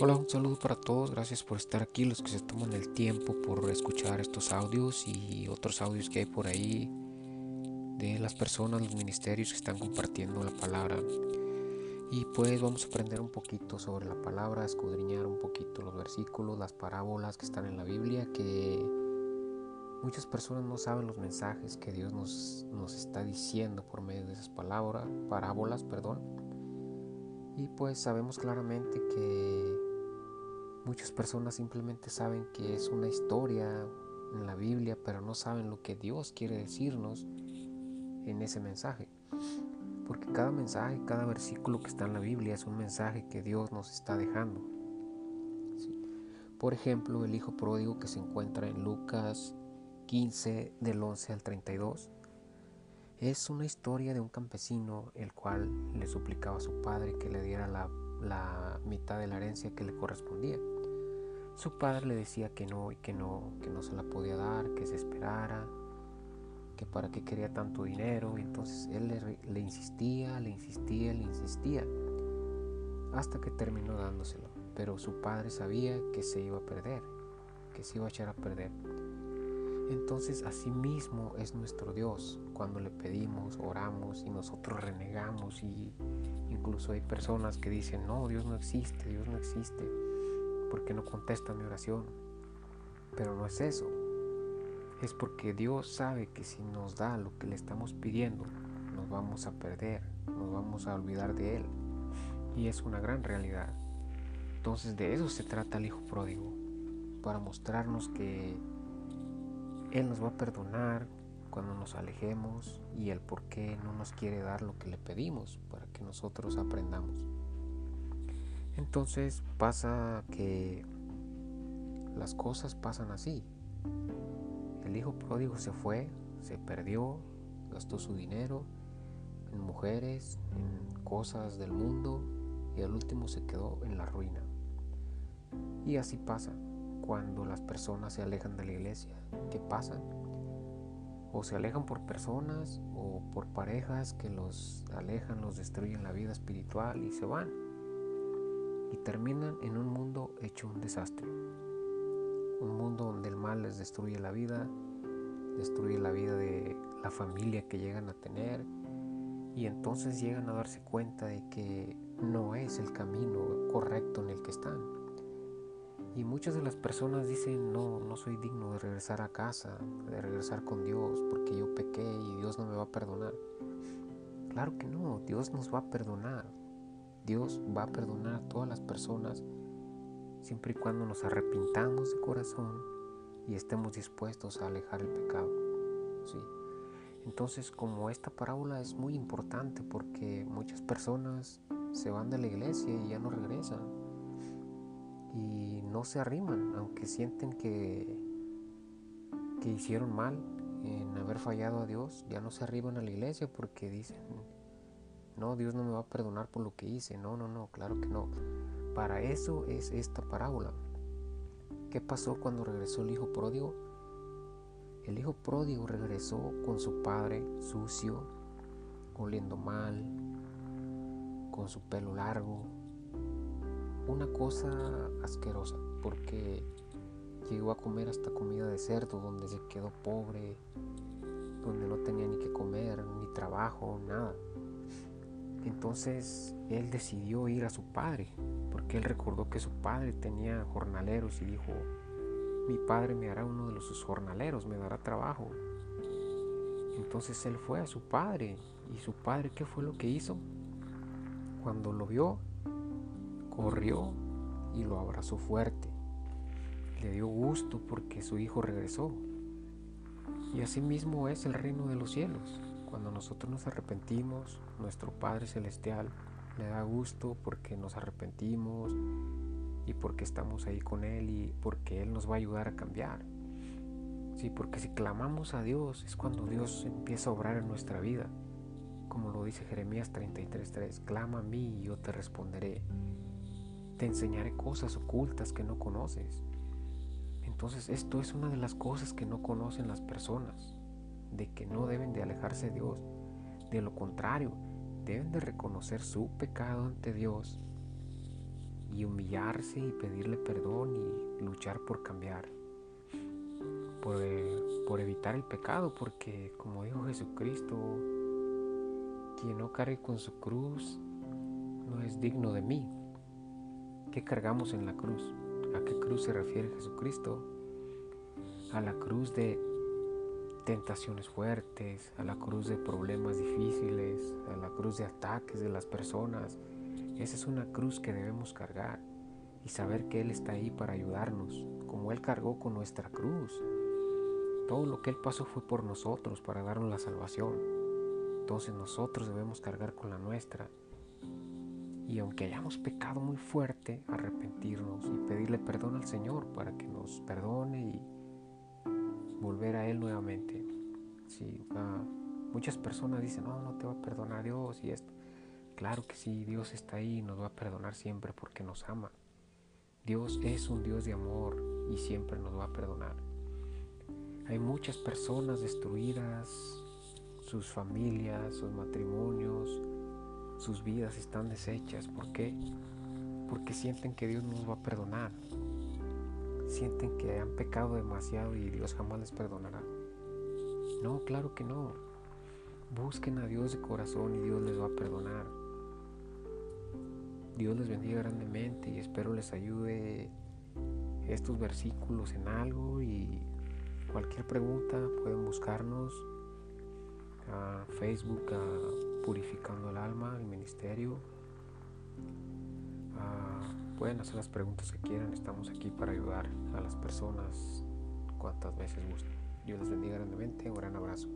Hola, un saludo para todos, gracias por estar aquí, los que se toman el tiempo por escuchar estos audios y otros audios que hay por ahí de las personas, los ministerios que están compartiendo la palabra. Y pues vamos a aprender un poquito sobre la palabra, escudriñar un poquito los versículos, las parábolas que están en la Biblia, que muchas personas no saben los mensajes que Dios nos, nos está diciendo por medio de esas palabras, parábolas, perdón. Y pues sabemos claramente que muchas personas simplemente saben que es una historia en la Biblia, pero no saben lo que Dios quiere decirnos en ese mensaje. Porque cada mensaje, cada versículo que está en la Biblia es un mensaje que Dios nos está dejando. Por ejemplo, el hijo pródigo que se encuentra en Lucas 15 del 11 al 32 es una historia de un campesino el cual le suplicaba a su padre que le diera la, mitad de la herencia que le correspondía. Su padre le decía que no y que no, que no se la podía dar, que se esperara, que para qué quería tanto dinero. Y entonces él le, insistía, le insistía, le insistía, hasta que terminó dándoselo. Pero su padre sabía que se iba a perder, que se iba a echar a perder. Entonces así mismo es nuestro Dios cuando le pedimos, oramos y nosotros renegamos y incluso hay personas que dicen, no, Dios no existe, Dios no existe, porque no contesta mi oración. Pero no es eso es porque Dios sabe que si nos da lo que le estamos pidiendo, nos vamos a perder, nos vamos a olvidar de Él. Y es una gran realidad. Entonces de eso se trata el Hijo Pródigo, para mostrarnos que Él nos va a perdonar cuando nos alejemos y el por qué no nos quiere dar lo que le pedimos para que nosotros aprendamos. Entonces pasa que las cosas pasan así. El hijo pródigo se fue, se perdió, gastó su dinero en mujeres, en cosas del mundo y al último se quedó en la ruina. Y así pasa cuando las personas se alejan de la iglesia. ¿Qué pasa? O se alejan por personas o por parejas que los alejan, los destruyen la vida espiritual y se van. Y terminan en un mundo hecho un desastre un mundo donde el mal les destruye la vida, destruye la vida de la familia que llegan a tener y entonces llegan a darse cuenta de que no es el camino correcto en el que están. Y muchas de las personas dicen, no, no soy digno de regresar a casa, de regresar con Dios, porque yo pequé y Dios no me va a perdonar. Claro que no, Dios nos va a perdonar. Dios va a perdonar a todas las personas siempre y cuando nos arrepintamos de corazón y estemos dispuestos a alejar el pecado. ¿sí? Entonces, como esta parábola es muy importante porque muchas personas se van de la iglesia y ya no regresan y no se arriman, aunque sienten que, que hicieron mal en haber fallado a Dios, ya no se arriban a la iglesia porque dicen, no, Dios no me va a perdonar por lo que hice, no, no, no, claro que no. Para eso es esta parábola. ¿Qué pasó cuando regresó el hijo pródigo? El hijo pródigo regresó con su padre sucio, oliendo mal, con su pelo largo. Una cosa asquerosa, porque llegó a comer hasta comida de cerdo, donde se quedó pobre, donde no tenía ni que comer, ni trabajo, nada. Entonces él decidió ir a su padre, porque él recordó que su padre tenía jornaleros y dijo, mi padre me hará uno de los sus jornaleros, me dará trabajo. Entonces él fue a su padre, y su padre, ¿qué fue lo que hizo? Cuando lo vio, corrió y lo abrazó fuerte. Le dio gusto porque su hijo regresó. Y así mismo es el reino de los cielos. Cuando nosotros nos arrepentimos, nuestro Padre Celestial le da gusto porque nos arrepentimos y porque estamos ahí con Él y porque Él nos va a ayudar a cambiar. Sí, porque si clamamos a Dios es cuando Dios empieza a obrar en nuestra vida. Como lo dice Jeremías 33:3, clama a mí y yo te responderé. Te enseñaré cosas ocultas que no conoces. Entonces esto es una de las cosas que no conocen las personas de que no deben de alejarse de Dios. De lo contrario, deben de reconocer su pecado ante Dios y humillarse y pedirle perdón y luchar por cambiar, por, eh, evitar el pecado, porque como dijo Jesucristo, quien no cargue con su cruz no es digno de mí. ¿Qué cargamos en la cruz? ¿A qué cruz se refiere Jesucristo? A la cruz de tentaciones fuertes, a la cruz de problemas difíciles, a la cruz de ataques de las personas. Esa es una cruz que debemos cargar y saber que Él está ahí para ayudarnos, como Él cargó con nuestra cruz. Todo lo que Él pasó fue por nosotros, para darnos la salvación. Entonces nosotros debemos cargar con la nuestra. Y aunque hayamos pecado muy fuerte, arrepentirnos y pedirle perdón al Señor para que nos perdone y volver a Él nuevamente. Si muchas personas dicen, no, no te va a perdonar Dios y esto. Claro que sí, Dios está ahí y nos va a perdonar siempre porque nos ama. Dios es un Dios de amor y siempre nos va a perdonar. Hay muchas personas destruidas, sus familias, sus matrimonios, sus vidas están deshechas. ¿Por qué? Porque sienten que Dios nos va a perdonar sienten que han pecado demasiado y Dios jamás les perdonará. No, claro que no. Busquen a Dios de corazón y Dios les va a perdonar. Dios les bendiga grandemente y espero les ayude estos versículos en algo y cualquier pregunta pueden buscarnos a Facebook a Purificando el Alma, el Ministerio. Pueden hacer las preguntas que quieran, estamos aquí para ayudar a las personas cuantas veces gusten. Dios les bendiga grandemente, un gran abrazo.